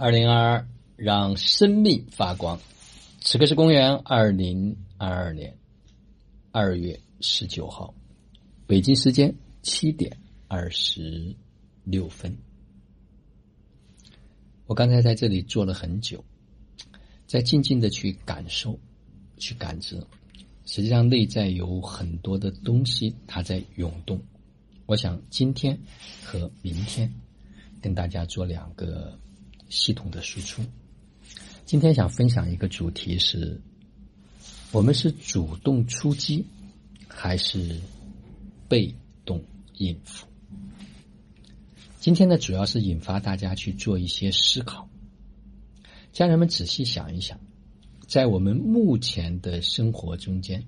二零二二，让生命发光。此刻是公元二零二二年二月十九号，北京时间七点二十六分。我刚才在这里坐了很久，在静静的去感受、去感知。实际上，内在有很多的东西，它在涌动。我想今天和明天跟大家做两个系统的输出。今天想分享一个主题是：我们是主动出击还是被动应付？今天呢，主要是引发大家去做一些思考。家人们仔细想一想，在我们目前的生活中间，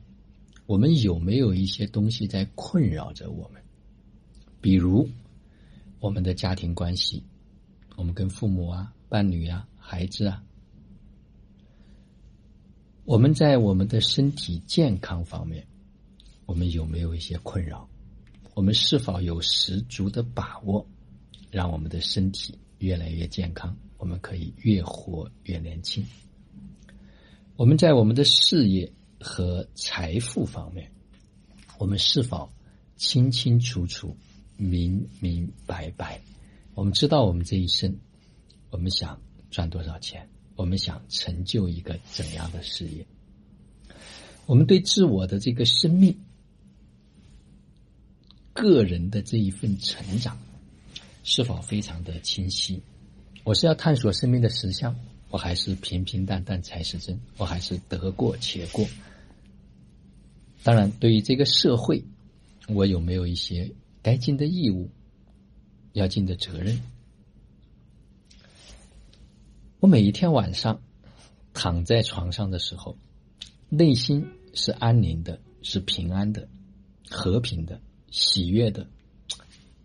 我们有没有一些东西在困扰着我们？比如，我们的家庭关系，我们跟父母啊、伴侣啊、孩子啊，我们在我们的身体健康方面，我们有没有一些困扰？我们是否有十足的把握，让我们的身体越来越健康？我们可以越活越年轻。我们在我们的事业和财富方面，我们是否清清楚楚？明明白白，我们知道我们这一生，我们想赚多少钱，我们想成就一个怎样的事业，我们对自我的这个生命、个人的这一份成长，是否非常的清晰？我是要探索生命的实相，我还是平平淡淡才是真？我还是得过且过？当然，对于这个社会，我有没有一些？该尽的义务，要尽的责任。我每一天晚上躺在床上的时候，内心是安宁的，是平安的，和平的，喜悦的，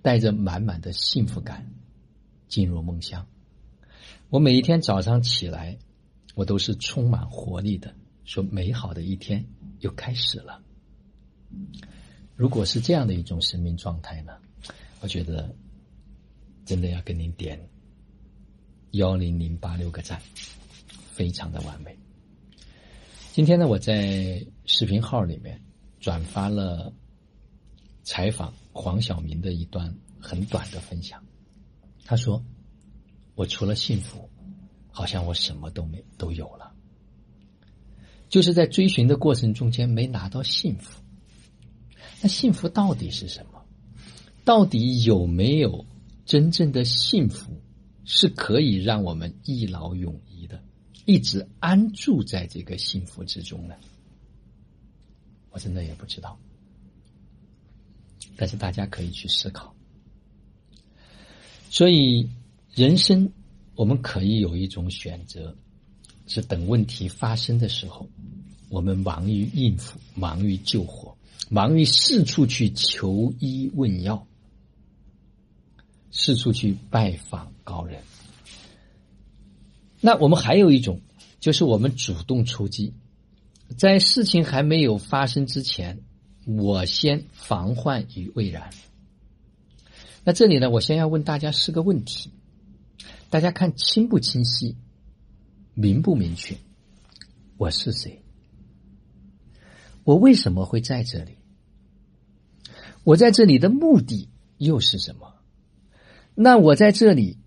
带着满满的幸福感进入梦乡。我每一天早上起来，我都是充满活力的，说美好的一天又开始了。如果是这样的一种生命状态呢，我觉得真的要跟您点幺零零八六个赞，非常的完美。今天呢，我在视频号里面转发了采访黄晓明的一段很短的分享。他说：“我除了幸福，好像我什么都没都有了，就是在追寻的过程中间没拿到幸福。”那幸福到底是什么？到底有没有真正的幸福是可以让我们一劳永逸的，一直安住在这个幸福之中呢？我真的也不知道。但是大家可以去思考。所以，人生我们可以有一种选择，是等问题发生的时候，我们忙于应付，忙于救火。忙于四处去求医问药，四处去拜访高人。那我们还有一种，就是我们主动出击，在事情还没有发生之前，我先防患于未然。那这里呢，我先要问大家四个问题，大家看清不清晰，明不明确？我是谁？我为什么会在这里？我在这里的目的又是什么？那我在这里，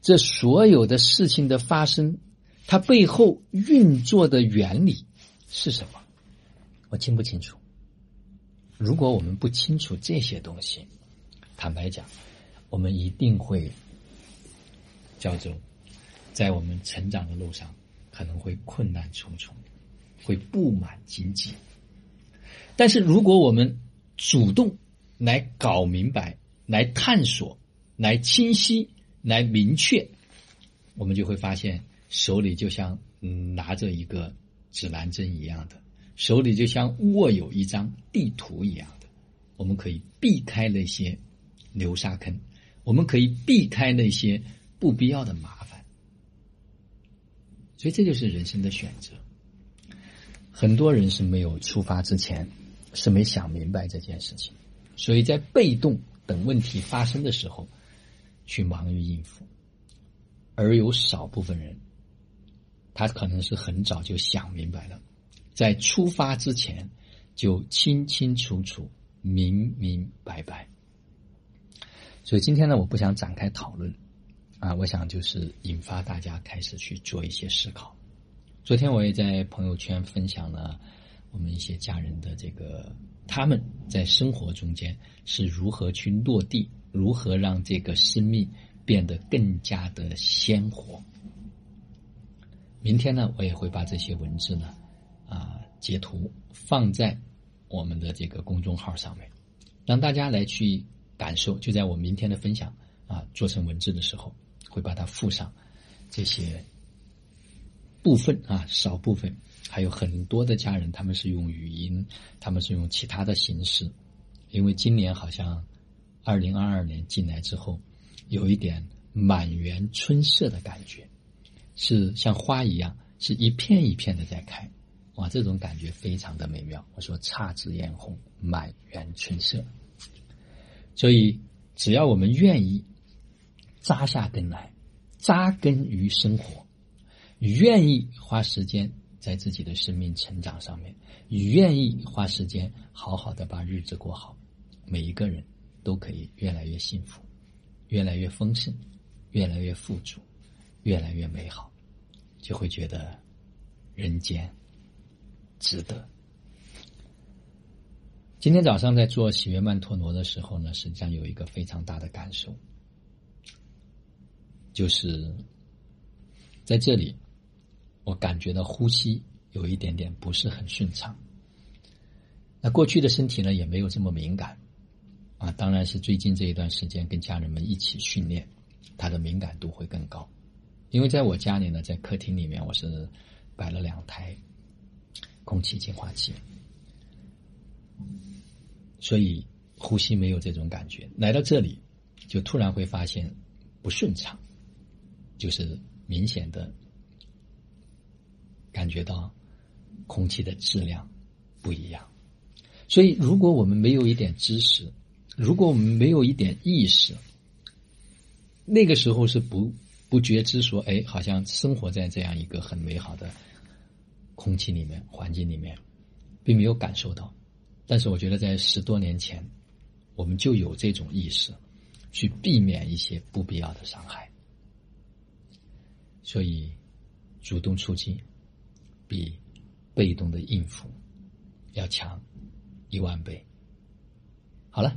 这所有的事情的发生，它背后运作的原理是什么？我清不清楚？如果我们不清楚这些东西，坦白讲，我们一定会叫做在我们成长的路上可能会困难重重，会布满荆棘。但是，如果我们主动来搞明白、来探索、来清晰、来明确，我们就会发现，手里就像嗯拿着一个指南针一样的，手里就像握有一张地图一样的，我们可以避开那些流沙坑，我们可以避开那些不必要的麻烦。所以，这就是人生的选择。很多人是没有出发之前。是没想明白这件事情，所以在被动等问题发生的时候，去忙于应付。而有少部分人，他可能是很早就想明白了，在出发之前就清清楚楚、明明白白。所以今天呢，我不想展开讨论，啊，我想就是引发大家开始去做一些思考。昨天我也在朋友圈分享了我们一些家人的这个他们在生活中间是如何去落地，如何让这个生命变得更加的鲜活。明天呢，我也会把这些文字呢啊截图放在我们的这个公众号上面，让大家来去。感受就在我明天的分享啊，做成文字的时候，会把它附上这些部分啊，少部分，还有很多的家人，他们是用语音，他们是用其他的形式，因为今年好像二零二二年进来之后，有一点满园春色的感觉，是像花一样，是一片一片的在开，哇，这种感觉非常的美妙。我说姹紫嫣红，满园春色。所以，只要我们愿意扎下根来，扎根于生活，愿意花时间在自己的生命成长上面，愿意花时间好好的把日子过好，每一个人都可以越来越幸福，越来越丰盛，越来越富足，越来越美好，就会觉得人间值得。今天早上在做喜悦曼陀罗的时候呢，实际上有一个非常大的感受，就是在这里，我感觉到呼吸有一点点不是很顺畅。那过去的身体呢，也没有这么敏感，啊，当然是最近这一段时间跟家人们一起训练，它的敏感度会更高。因为在我家里呢，在客厅里面，我是摆了两台空气净化器。所以呼吸没有这种感觉，来到这里就突然会发现不顺畅，就是明显的感觉到空气的质量不一样。所以，如果我们没有一点知识，如果我们没有一点意识，那个时候是不不觉知说，哎，好像生活在这样一个很美好的空气里面、环境里面，并没有感受到。但是我觉得，在十多年前，我们就有这种意识，去避免一些不必要的伤害。所以，主动出击比被动的应付要强一万倍。好了，